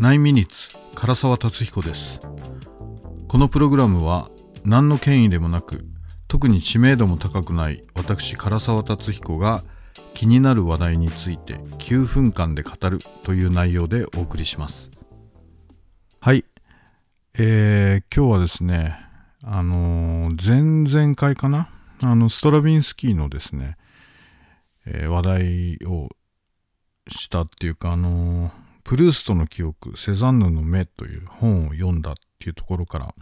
9ミニッツ唐沢達彦です。このプログラムは何の権威でもなく特に知名度も高くない私唐沢達彦が気になる話題について9分間で語るという内容でお送りします。はい。えー、今日はですねあのー、前々回かなあのストラビンスキーのですね、えー、話題をしたっていうかあのープルーストの記憶、セザンヌの目という本を読んだっていうところから、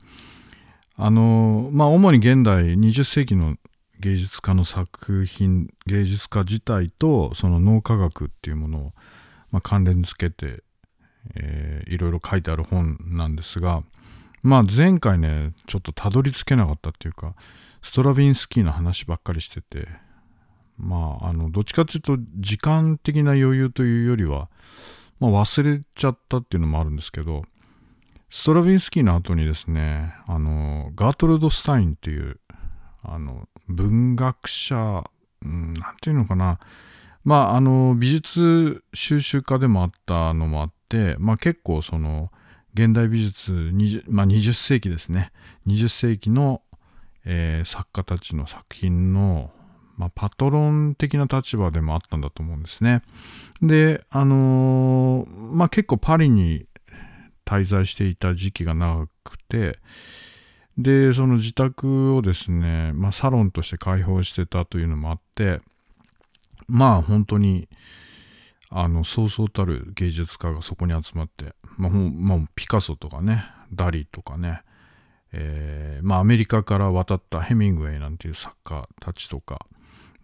あの、まあ、主に現代20世紀の芸術家の作品、芸術家自体とその脳科学っていうものを、まあ、関連付けて、えー、いろいろ書いてある本なんですが、まあ、前回ね、ちょっとたどり着けなかったっていうか、ストラビンスキーの話ばっかりしてて、まあ、あの、どっちかっていうと、時間的な余裕というよりは、まあ、忘れちゃったっていうのもあるんですけど、ストラヴィンスキーの後にですね、あの、ガートルド・スタインっていう、あの、文学者、うん、なんていうのかな、まあ、あの、美術収集家でもあったのもあって、まあ結構その、現代美術20、まあ、20世紀ですね。20世紀の、えー、作家たちの作品のまあ、パトロン的な立場でもあったんだと思うんですね。で、あのー、まあ、結構パリに滞在していた時期が長くて、で、その自宅をですね、まあ、サロンとして開放してたというのもあって、まあ本当に、あの、そうそうたる芸術家がそこに集まって、まあ、まあ、ピカソとかね、ダリとかね、えー、まあアメリカから渡ったヘミングウェイなんていう作家たちとか、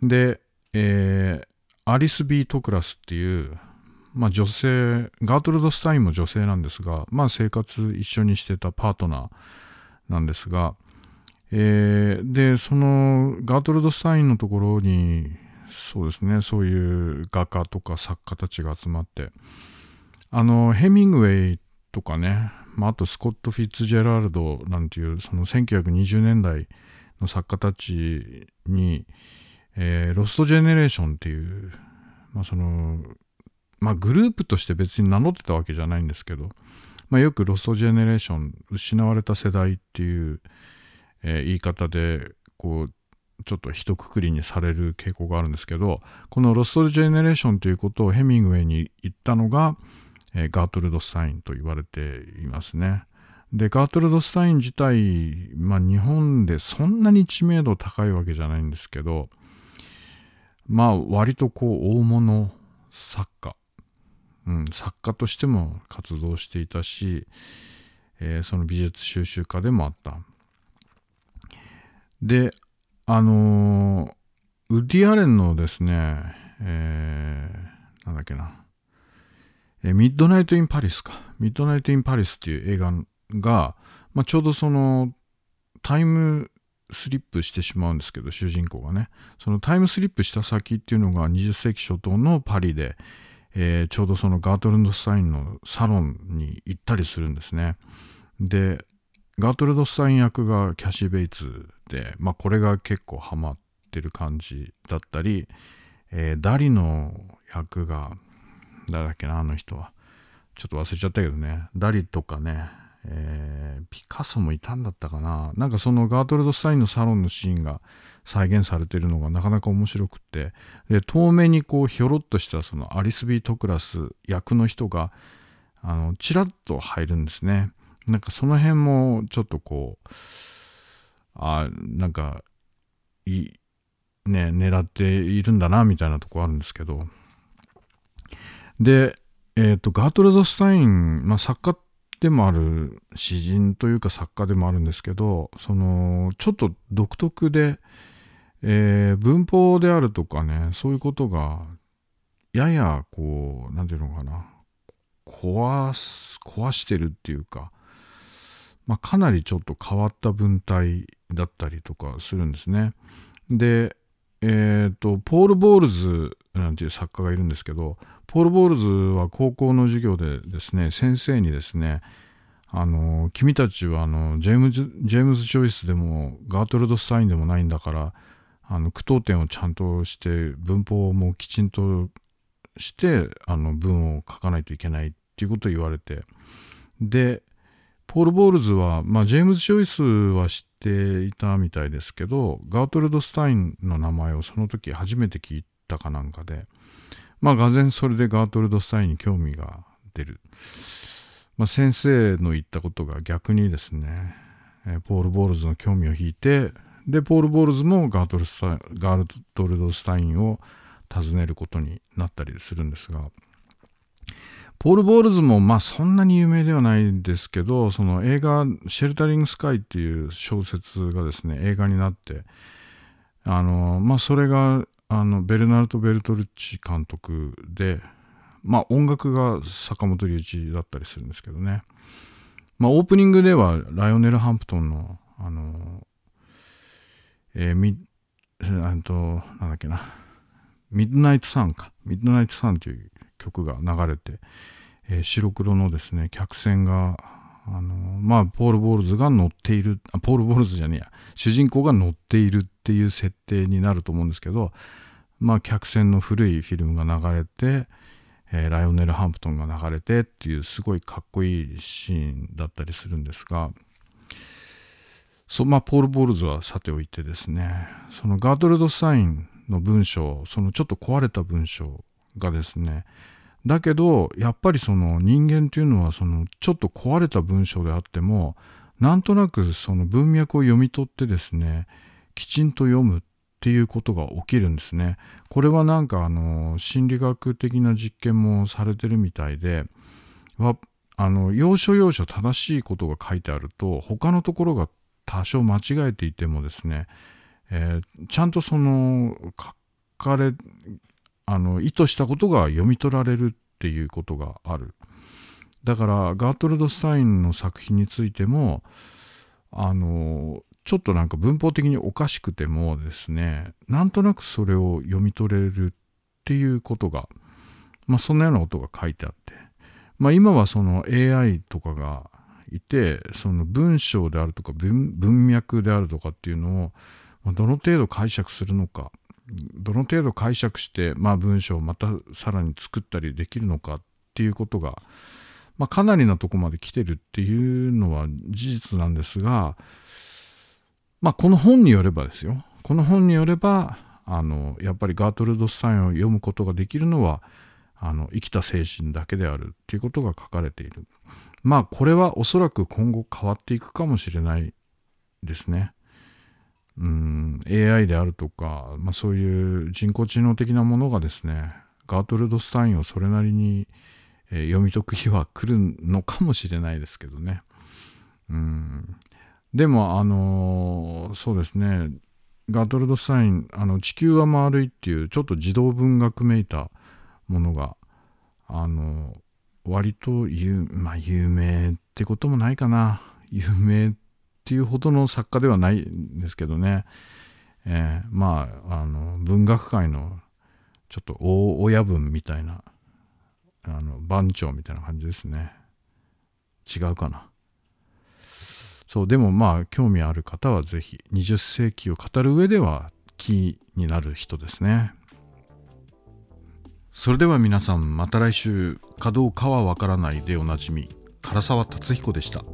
で、えー、アリス・ビー・トクラスっていう、まあ、女性、ガートルド・スタインも女性なんですが、まあ、生活一緒にしてたパートナーなんですが、えー、で、そのガートルド・スタインのところに、そうですね、そういう画家とか作家たちが集まって、あの、ヘミングウェイとかね、まあ、あとスコット・フィッツジェラルドなんていう、その1920年代の作家たちに、えー、ロストジェネレーションっていう、まあその、まあグループとして別に名乗ってたわけじゃないんですけど、まあよくロストジェネレーション、失われた世代っていう、えー、言い方で、こう、ちょっと一括りにされる傾向があるんですけど、このロストジェネレーションということをヘミングウェイに言ったのが、えー、ガートルド・スタインと言われていますね。で、ガートルド・スタイン自体、まあ日本でそんなに知名度高いわけじゃないんですけど、まあ割とこう大物作家、うん、作家としても活動していたし、えー、その美術収集家でもあった。で、あのー、ウッディ・アレンのですね、えー、なんだっけな、えー、ミッドナイト・イン・パリスか。ミッドナイト・イン・パリスっていう映画が、まあ、ちょうどそのタイムスリップしてしまうんですけど、主人公がね。そのタイムスリップした先っていうのが20世紀初頭のパリで、えー、ちょうどそのガートルド・スタインのサロンに行ったりするんですね。で、ガートルド・スタイン役がキャシー・ベイツで、まあこれが結構ハマってる感じだったり、えー、ダリの役が、誰だっけな、あの人は。ちょっと忘れちゃったけどね、ダリとかね、えー、ピカソもいたんだったかな。なんかそのガートルド・スタインのサロンのシーンが再現されているのがなかなか面白くて。で遠目にこうひょろっとしたそのアリス・ビー・トクラス役の人があのチラッと入るんですね。なんかその辺もちょっとこうあなんかいね狙っているんだなみたいなとこあるんですけど。でえっ、ー、とガートルド・スタイン、まあ、作家でもある詩人というか作家でもあるんですけどそのちょっと独特で、えー、文法であるとかねそういうことがややこう何て言うのかな壊す壊してるっていうか、まあ、かなりちょっと変わった文体だったりとかするんですね。でえっ、ー、とポール・ボールズなんていう作家がいるんですけどポール・ボールズは高校の授業でですね、先生にですね、あの、君たちはあのジェームズ・ジェームズ・ジョイスでもガートルド・スタインでもないんだから、あの句読点をちゃんとして文法もきちんとしてあの文を書かないといけないっていうことを言われて。でポール・ボールズは、まあ、ジェームズ・ジョイスは知っていたみたいですけどガートルド・スタインの名前をその時初めて聞いたかなんかで。まあがぜそれでガートルド・スタインに興味が出る、まあ、先生の言ったことが逆にですねポール・ボールズの興味を引いてでポール・ボールズもガートルスタガートルド・スタインを訪ねることになったりするんですがポール・ボールズもまあそんなに有名ではないんですけどその映画「シェルタリング・スカイ」っていう小説がですね映画になってあのまあそれがあのベルナルト・ベルトルッチ監督でまあ音楽が坂本龍一だったりするんですけどね。まあオープニングではライオネル・ハンプトンのあのえー、み、えっと、なんだっけな、ミッドナイトサンか、ミッドナイトサンという曲が流れて、えー、白黒のですね、客船が、あのまあ、ポール・ボールズが乗っているあ、ポール・ボールズじゃねえや、主人公が乗っているっていう設定になると思うんですけど、まあ、客船の古いフィルムが流れて、えー、ライオネル・ハンプトンが流れてっていうすごいかっこいいシーンだったりするんですが、そまあ、ポール・ボールズはさておいてですね、そのガートルド・サインの文章、そのちょっと壊れた文章がですね、だけど、やっぱりその人間っていうのは、そのちょっと壊れた文章であっても、なんとなくその文脈を読み取ってですね、きちんと読むっていうことが起きるんですね。これはなんかあの心理学的な実験もされてるみたいで、あの要所要所正しいことが書いてあると他のところが多少間違えていてもですね、えー、ちゃんとその書かれあの意図したことが読み取られるっていうことがあるだからガートルド・スタインの作品についてもあのちょっとなんか文法的におかしくてもですねなんとなくそれを読み取れるっていうことがまあそんなようなことが書いてあってまあ今はその AI とかがいてその文章であるとか文脈であるとかっていうのをどの程度解釈するのかどの程度解釈して、まあ、文章をまたさらに作ったりできるのかっていうことが、まあ、かなりなとこまで来てるっていうのは事実なんですが、まあ、この本によればですよこの本によればあのやっぱりガートルド・スタインを読むことができるのはあの生きた精神だけであるっていうことが書かれている。まあこれはおそらく今後変わっていくかもしれないですね。うん AI であるとか、まあ、そういう人工知能的なものがですねガートルド・スタインをそれなりに、読み解く日は来るのかもしれないですけどね。うんでもあのー、そうですね。ガトルド・スタインあの地球は丸いっていうちょっと児童文学めいたものがあの割と有,、まあ、有名ってこともないかな。有名っていうほどの作家ではないんですけどね、えー、まああの文学界のちょっと大親分みたいなあの番長みたいな感じですね。違うかな。そうでもまあ興味ある方は是非20世紀を語る上ではキーになる人ですねそれでは皆さんまた来週かどうかはわからないでおなじみ唐沢達彦でした。